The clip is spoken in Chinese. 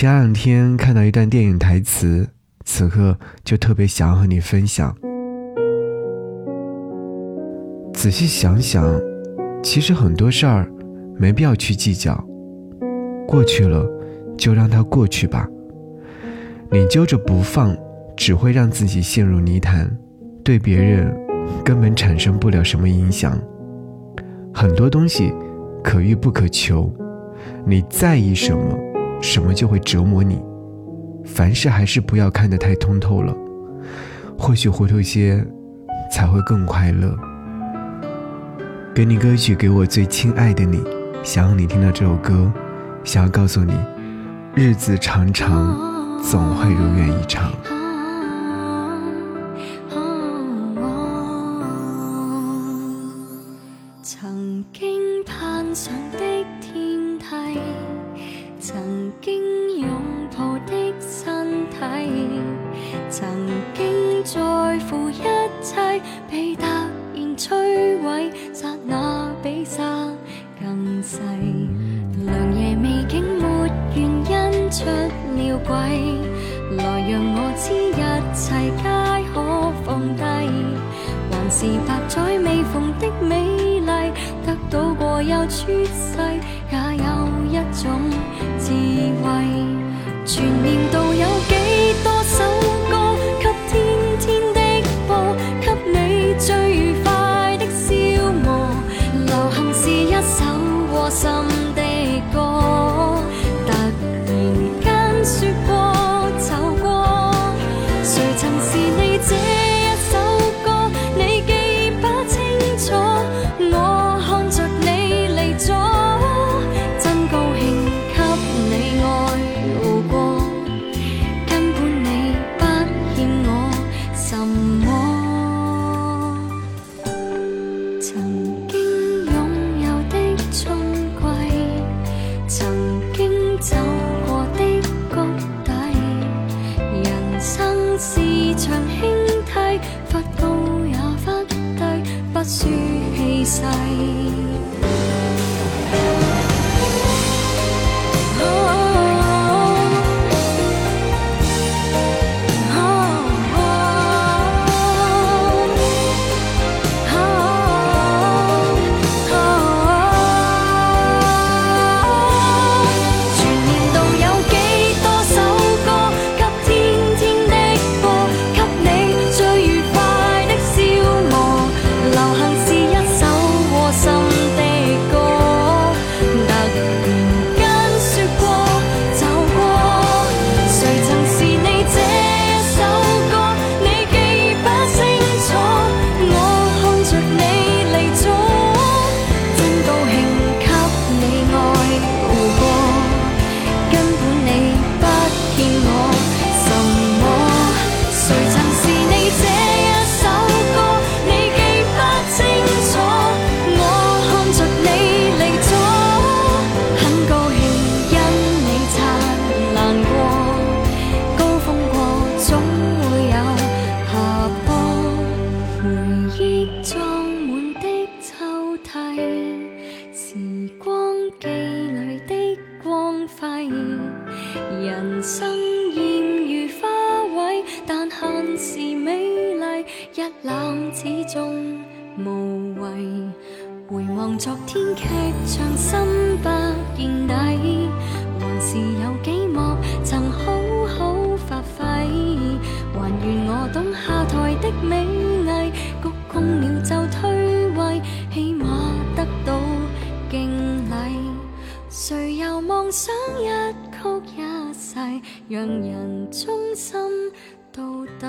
前两天看到一段电影台词，此刻就特别想和你分享。仔细想想，其实很多事儿没必要去计较，过去了就让它过去吧。你揪着不放，只会让自己陷入泥潭，对别人根本产生不了什么影响。很多东西可遇不可求，你在意什么，什么就会折磨你。凡事还是不要看得太通透了，或许糊涂些才会更快乐。给你歌曲，给我最亲爱的你，想要你听到这首歌，想要告诉你，日子长长。总会如愿以偿。曾经攀上的天梯，曾经拥抱的身体，曾经在乎一切，被突然摧毁，刹那比沙更细。良夜未竟没原因出。了轨，来让我知一切皆可放低，还是百载未逢的美丽，得到过又出世，也有一种轻替忽高也忽低不输气势。一冷始终无谓。回望昨天剧场，心不见底，还是有几幕曾好好发挥，还愿我懂下台的美艺，鞠躬了就退位，起码得到敬礼。谁又妄想一曲一世，让人衷心到底？